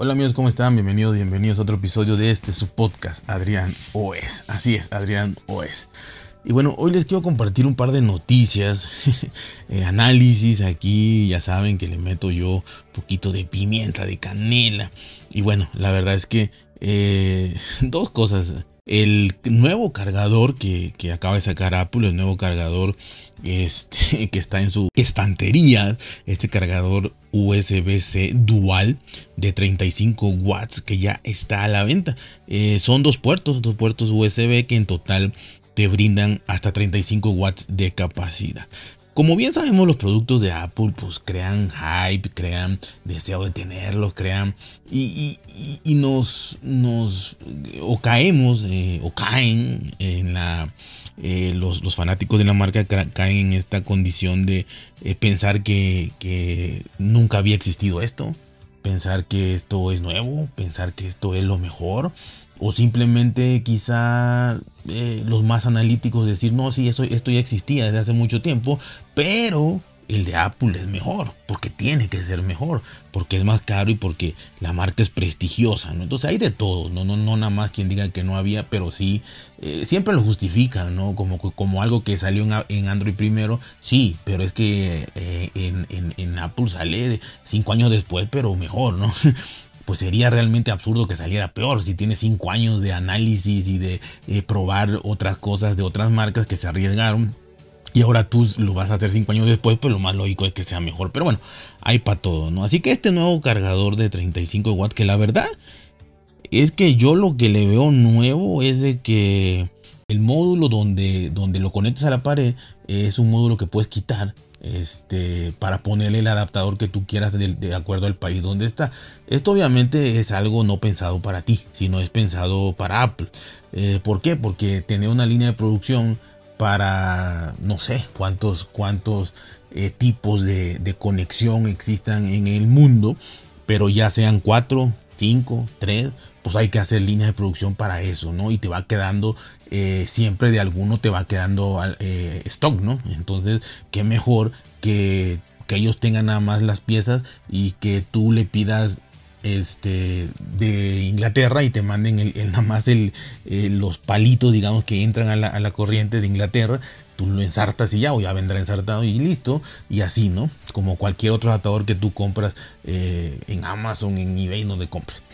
Hola amigos, ¿cómo están? Bienvenidos, bienvenidos a otro episodio de este su podcast, Adrián OS. Así es, Adrián OS. Y bueno, hoy les quiero compartir un par de noticias, eh, análisis aquí, ya saben que le meto yo un poquito de pimienta, de canela. Y bueno, la verdad es que eh, dos cosas. El nuevo cargador que, acaba de sacar Apple, el nuevo cargador este, que está en su estantería, este cargador USB-C dual de 35 watts que ya está a la venta. Eh, son dos puertos, dos puertos USB que en total te brindan hasta 35 watts de capacidad. Como bien sabemos, los productos de Apple pues crean hype, crean deseo de tenerlos, crean y, nos, nos o caemos eh, o caen en la eh, los, fanáticos de la marca caen en esta condición de eh, pensar que nunca había existido esto, pensar que esto es nuevo, pensar que esto es lo mejor o simplemente quizá eh, los más analíticos decir, no, sí, eso, esto ya existía desde hace mucho tiempo, pero el de Apple es mejor, porque tiene que ser mejor, porque es más caro y porque la marca es prestigiosa, ¿no? Entonces hay de todo, no, no, no nada más quien diga que no había, pero sí, eh, siempre lo justifican, ¿no? Como, como algo que salió en, Android primero, sí, pero es que eh, en, en, Apple sale cinco años después, pero mejor, ¿no? pues sería realmente absurdo que saliera peor si tiene 5 años de análisis y de eh, probar otras cosas de otras marcas que se arriesgaron. Y ahora tú lo vas a hacer 5 años después, pues lo más lógico es que sea mejor. Pero bueno, hay para todo, ¿no? Así que este nuevo cargador de 35 watts, que la verdad es que yo lo que le veo nuevo es de que el módulo donde, donde lo conectas a la pared es un módulo que puedes quitar este, para ponerle el adaptador que tú quieras de, acuerdo al país donde está. Esto obviamente es algo no pensado para ti, sino es pensado para Apple. Eh, ¿Por qué? Porque tener una línea de producción para no sé cuántos, cuántos eh, tipos de, de, conexión existan en el mundo, pero ya sean 4, 5, 3, pues hay que hacer líneas de producción para eso, ¿no? Y te va quedando eh, siempre de alguno te va quedando eh, stock, ¿no? Entonces, qué mejor que, que, ellos tengan nada más las piezas y que tú le pidas este de Inglaterra y te manden el, nada más el, eh, los palitos, digamos, que entran a la, a la, corriente de Inglaterra. Tú lo ensartas y ya, o ya vendrá ensartado y listo. Y así, ¿no? Como cualquier otro adaptador que tú compras en Amazon, en eBay, donde compres.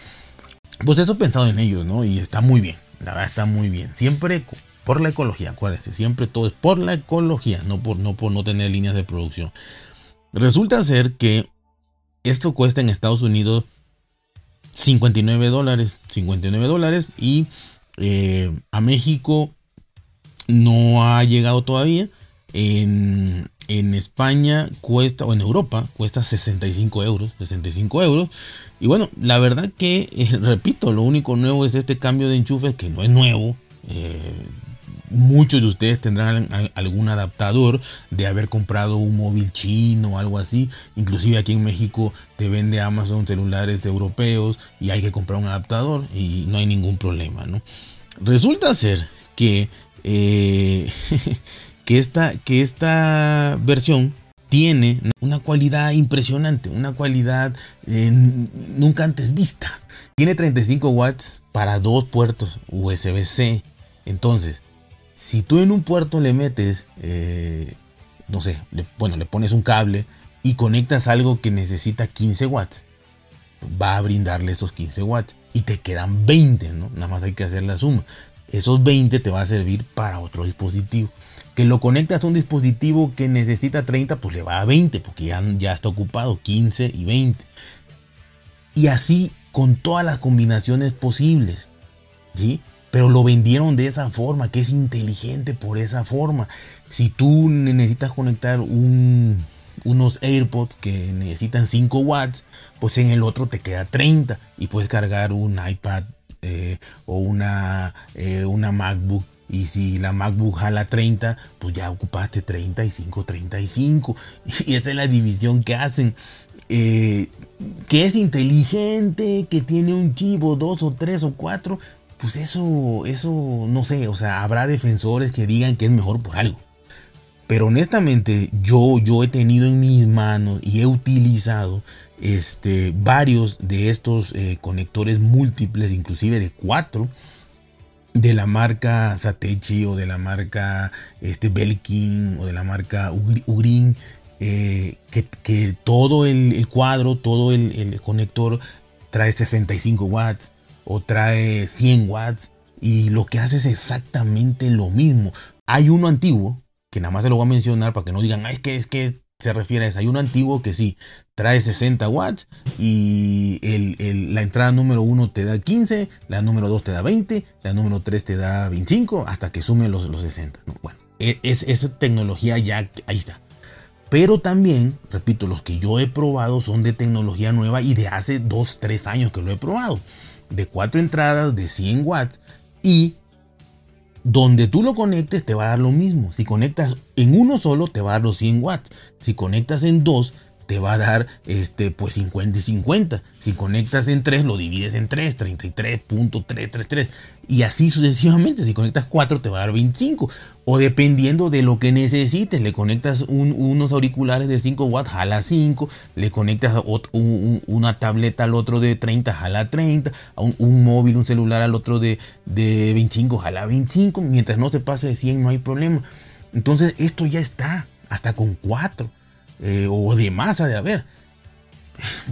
Pues eso pensado en ellos, ¿no? Y está muy bien. La verdad está muy bien. Siempre por la ecología, acuérdense, siempre todo es por la ecología, no por no, por no tener líneas de producción. Resulta ser que esto cuesta en Estados Unidos 59 dólares, 59 dólares y eh, a México no ha llegado todavía. En, en, España cuesta, o en Europa cuesta 65 euros, 65 euros. Y bueno, la verdad que, eh, repito, lo único nuevo es este cambio de enchufe que no es nuevo. Eh, muchos de ustedes tendrán algún adaptador de haber comprado un móvil chino o algo así. Inclusive aquí en México te vende Amazon celulares europeos y hay que comprar un adaptador y no hay ningún problema, ¿no? Resulta ser que eh, que esta, que esta versión tiene una cualidad impresionante, una cualidad eh, nunca antes vista. Tiene 35 watts para dos puertos USB-C. Entonces, si tú en un puerto le metes, eh, no sé, bueno, le pones un cable y conectas algo que necesita 15 watts, va a brindarle esos 15 watts y te quedan 20, ¿no? Nada más hay que hacer la suma. Esos 20 te va a servir para otro dispositivo que lo conectas a un dispositivo que necesita 30, pues le va a 20, porque ya, ya está ocupado, 15 y 20. Y así con todas las combinaciones posibles. ¿Sí? Pero lo vendieron de esa forma, que es inteligente por esa forma. Si tú necesitas conectar unos AirPods que necesitan 5 watts, pues en el otro te queda 30 y puedes cargar un iPad eh, o una, eh, una MacBook y si la MacBook jala 30, pues ya ocupaste 35, 35. Y esa es la división que hacen. Eh, que es inteligente, que tiene un chivo, dos o tres o cuatro. Pues eso, eso, no sé. O sea, habrá defensores que digan que es mejor por algo. Pero honestamente, yo, yo he tenido en mis manos y he utilizado este, varios de estos eh, conectores múltiples, inclusive de cuatro, de la marca Satechi o de la marca este, Belkin o de la marca Ugreen, eh, que, todo el, cuadro, todo el, conector trae 65 watts o trae 100 watts y lo que hace es exactamente lo mismo. Hay uno antiguo, que nada más se lo voy a mencionar para que no digan, es que es que se refiere a ese. Hay uno antiguo que sí, trae 60 watts y la entrada número 1 te da 15, la número 2 te da 20, la número 3 te da 25 hasta que sumen los, los 60. Bueno, e, es, esa tecnología ya ahí está. Pero también, repito, los que yo he probado son de tecnología nueva y de hace 2, 3 años que lo he probado. De 4 entradas de 100 watts y donde tú lo conectes te va a dar lo mismo. Si conectas en uno solo te va a dar los 100 watts. Si conectas en dos te va a dar este pues 50 y 50. Si conectas en 3 lo divides en 3, 33.333 y así sucesivamente. Si conectas 4 te va a dar 25 o dependiendo de lo que necesites, le conectas unos auriculares de 5 watts, jala 5, le conectas una tableta al otro de 30, jala 30, un, móvil, un celular al otro de, de 25, jala 25, mientras no se pase de 100 no hay problema. Entonces esto ya está, hasta con 4 eh, o de masa de haber.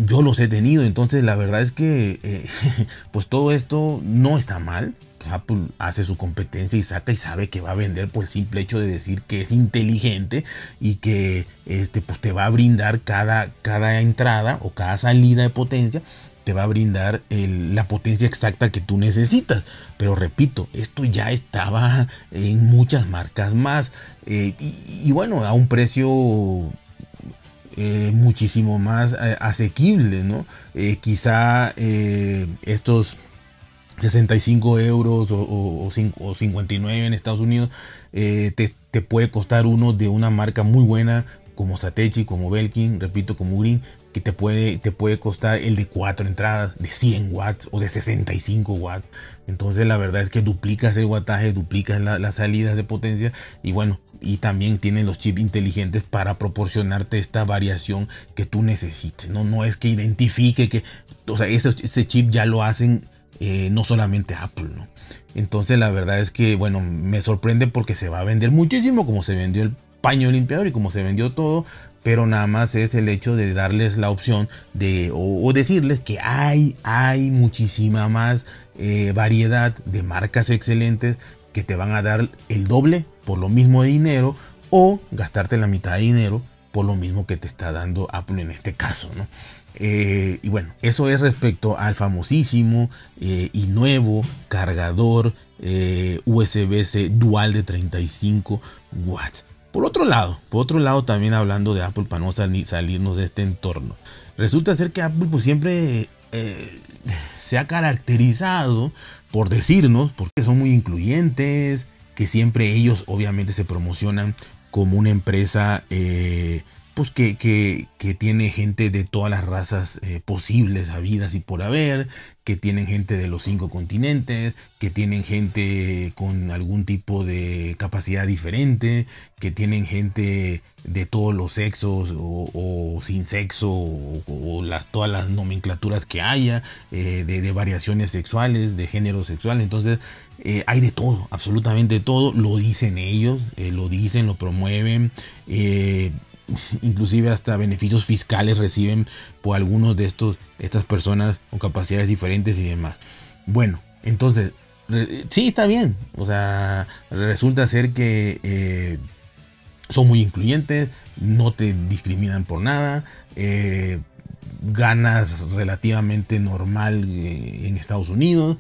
Yo los he tenido, entonces la verdad es que eh, pues todo esto no está mal. Apple hace su competencia y saca y sabe que va a vender por el simple hecho de decir que es inteligente y que este, pues te va a brindar cada, cada entrada o cada salida de potencia te va a brindar la potencia exacta que tú necesitas. Pero repito, esto ya estaba en muchas marcas más. Eh, y, bueno, a un precio eh, muchísimo más eh, asequible, ¿no? Quizá estos 65 euros o, 59 en Estados Unidos te, puede costar uno de una marca muy buena como Satechi, como Belkin, repito, como Green, que te puede, te puede costar el de 4 entradas, de 100 watts o de 65 watts. Entonces la verdad es que duplicas el wattaje, duplicas las salidas de potencia y bueno, y también tienen los chips inteligentes para proporcionarte esta variación que tú necesites. No, no es que identifique que, o sea, ese, ese chip ya lo hacen eh, no solamente Apple, ¿no? Entonces la verdad es que, bueno, me sorprende porque se va a vender muchísimo como se vendió el paño limpiador y como se vendió todo, pero nada más es el hecho de darles la opción de o, decirles que hay, hay muchísima más eh, variedad de marcas excelentes que te van a dar el doble por lo mismo de dinero o gastarte la mitad de dinero por lo mismo que te está dando Apple en este caso, ¿no? Eh, y bueno, eso es respecto al famosísimo eh, y nuevo cargador USB-C dual de 35 watts. Por otro lado, por otro lado también hablando de Apple para no salirnos de este entorno, resulta ser que Apple pues siempre eh, se ha caracterizado por decirnos, porque son muy incluyentes, que siempre ellos obviamente se promocionan como una empresa eh, pues que, tiene gente de todas las razas eh, posibles, habidas y por haber, que tienen gente de los cinco continentes, que tienen gente con algún tipo de capacidad diferente, que tienen gente de todos los sexos o, sin sexo o, las, todas las nomenclaturas que haya, eh, de, variaciones sexuales, de género sexual. Entonces eh, hay de todo, absolutamente todo, lo dicen ellos, lo dicen, lo promueven inclusive hasta beneficios fiscales reciben por algunos de estos, estas personas con capacidades diferentes y demás. Bueno, entonces, sí, está bien. O sea, resulta ser que eh, son muy incluyentes, no te discriminan por nada. Eh, ganas relativamente normal eh, en Estados Unidos.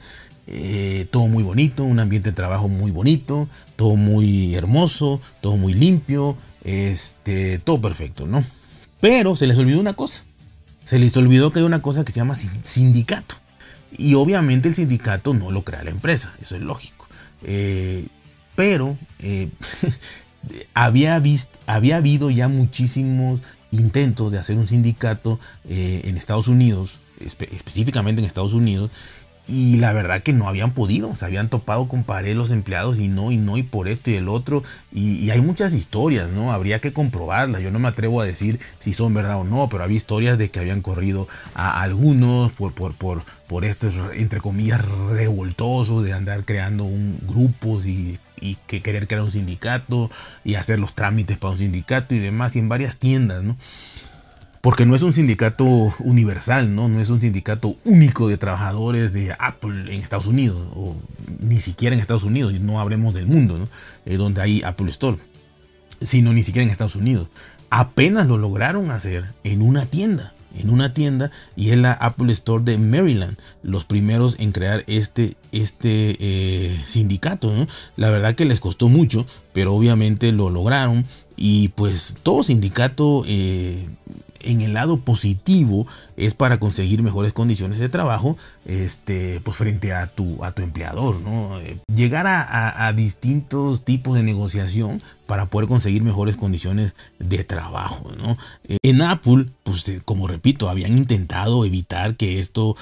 Todo muy bonito, un ambiente de trabajo muy bonito, todo muy hermoso, todo muy limpio, este, todo perfecto, ¿no? Pero se les olvidó una cosa. Se les olvidó que hay una cosa que se llama sindicato. Y obviamente el sindicato no lo crea la empresa, eso es lógico. Eh, pero eh, había, había habido ya muchísimos intentos de hacer un sindicato eh, en Estados Unidos, específicamente en Estados Unidos, y la verdad que no habían podido, se habían topado con pared los empleados y no, y no, y por esto y el otro. Y, hay muchas historias, ¿no? Habría que comprobarlas. Yo no me atrevo a decir si son verdad o no, pero había historias de que habían corrido a algunos por, por, por, por estos, entre comillas, revoltosos de andar creando un, grupos y, y que querer crear un sindicato y hacer los trámites para un sindicato y demás, y en varias tiendas, ¿no? Porque no es un sindicato universal, ¿no? No es un sindicato único de trabajadores de Apple en Estados Unidos, o ni siquiera en Estados Unidos, no hablemos del mundo, ¿no? Eh, donde hay Apple Store, sino ni siquiera en Estados Unidos. Apenas lo lograron hacer en una tienda, en una tienda, y es la Apple Store de Maryland, los primeros en crear este, este eh, sindicato. La verdad que les costó mucho, pero obviamente lo lograron. Y pues todo sindicato eh, en el lado positivo es para conseguir mejores condiciones de trabajo este, pues frente a tu, a tu empleador. ¿no? Eh, llegar a, distintos tipos de negociación para poder conseguir mejores condiciones de trabajo. ¿no? Eh, en Apple, pues eh, como repito, habían intentado evitar que esto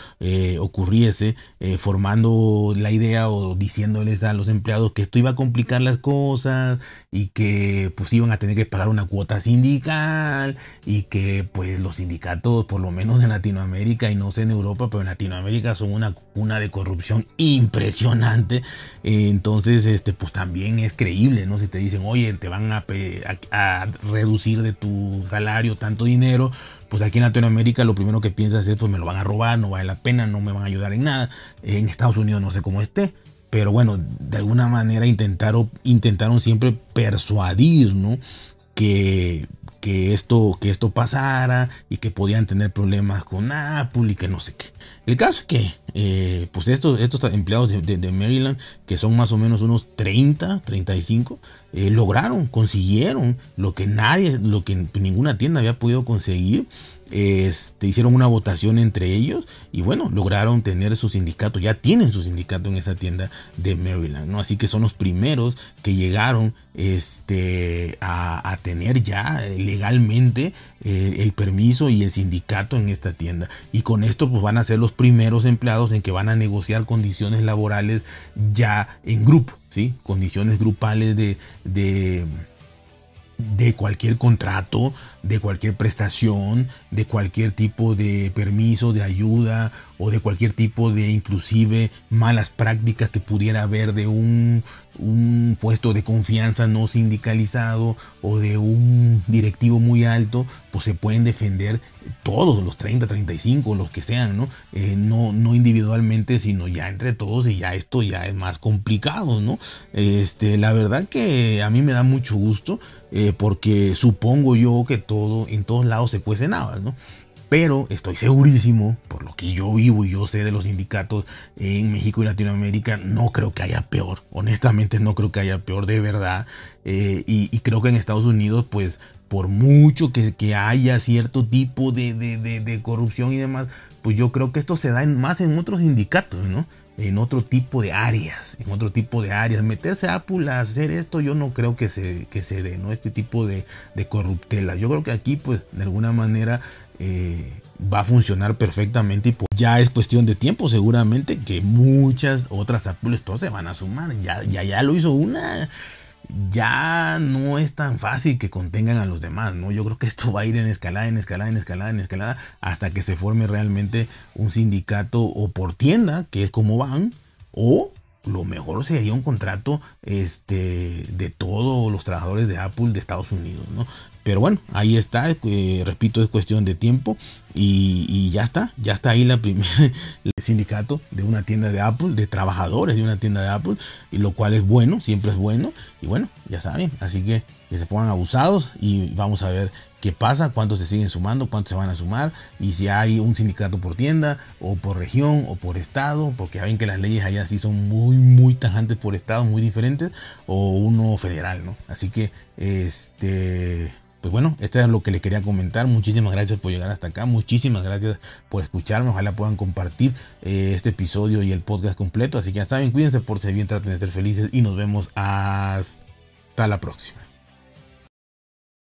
ocurriese, formando la idea o diciéndoles a los empleados que esto iba a complicar las cosas y que pues iban a tener que pagar una cuota sindical y que pues los sindicatos, por lo menos en Latinoamérica y no sé en Europa, pero en Latinoamérica son una cuna de corrupción impresionante. entonces, este, pues también es creíble, ¿no? Si te dicen, oye, te van a, reducir de tu salario tanto dinero, pues aquí en Latinoamérica lo primero que piensas es, pues me lo van a robar, no vale la pena, no me van a ayudar en nada. En Estados Unidos no sé cómo esté, pero bueno, de alguna manera intentaron, intentaron siempre persuadir, ¿no? Que, que, esto, que esto pasara y que podían tener problemas con Apple y que no sé qué. El caso es que eh, pues estos, estos empleados de, Maryland, que son más o menos unos 30, 35, eh, lograron, consiguieron lo que nadie, lo que ninguna tienda había podido conseguir este, hicieron una votación entre ellos y bueno, lograron tener su sindicato, ya tienen su sindicato en esa tienda de Maryland, ¿no? Así que son los primeros que llegaron este, a, tener ya legalmente eh, el permiso y el sindicato en esta tienda. Y con esto pues van a ser los primeros empleados en que van a negociar condiciones laborales ya en grupo, ¿sí? Condiciones grupales de, de de cualquier contrato, de cualquier prestación, de cualquier tipo de permiso, de ayuda o de cualquier tipo de inclusive malas prácticas que pudiera haber de un, un puesto de confianza no sindicalizado o de un directivo muy alto, pues se pueden defender todos, los 30, 35, los que sean, ¿no? Eh, no, no individualmente, sino ya entre todos y ya esto ya es más complicado, ¿no? Este, la verdad que a mí me da mucho gusto eh, porque supongo yo que todo, en todos lados se cuece nada, ¿no? Pero estoy segurísimo, por lo que yo vivo y yo sé de los sindicatos en México y Latinoamérica, no creo que haya peor. Honestamente no creo que haya peor de verdad. Eh, y, creo que en Estados Unidos, pues por mucho que, haya cierto tipo de, corrupción y demás, pues yo creo que esto se da más en otros sindicatos, ¿no? En otro tipo de áreas, en otro tipo de áreas. Meterse a Apple a hacer esto, yo no creo que se, que dé, ¿no? Este tipo de, de corruptela. Yo creo que aquí, pues, de alguna manera eh, va a funcionar perfectamente y pues ya es cuestión de tiempo seguramente que muchas otras Apple Store se van a sumar. Ya, ya, ya lo hizo una. Ya no es tan fácil que contengan a los demás, ¿no? Yo creo que esto va a ir en escalada, en escalada, en escalada, en escalada, hasta que se forme realmente un sindicato o por tienda, que es como van, o lo mejor sería un contrato este, de todos los trabajadores de Apple de Estados Unidos, ¿no? Pero bueno, ahí está, eh, repito, es cuestión de tiempo y, ya está, ya está ahí la primera sindicato de una tienda de Apple, de trabajadores de una tienda de Apple, y lo cual es bueno, siempre es bueno, y bueno, ya saben, así que que se pongan abusados y vamos a ver qué pasa, cuántos se siguen sumando, cuántos se van a sumar y si hay un sindicato por tienda o por región o por estado, porque saben que las leyes allá sí son muy muy tajantes por estado, muy diferentes o uno federal, ¿no? Así que este pues bueno, esto es lo que les quería comentar. Muchísimas gracias por llegar hasta acá. Muchísimas gracias por escucharme. Ojalá puedan compartir eh, este episodio y el podcast completo. Así que ya saben, cuídense por ser bien, traten de ser felices y nos vemos hasta la próxima.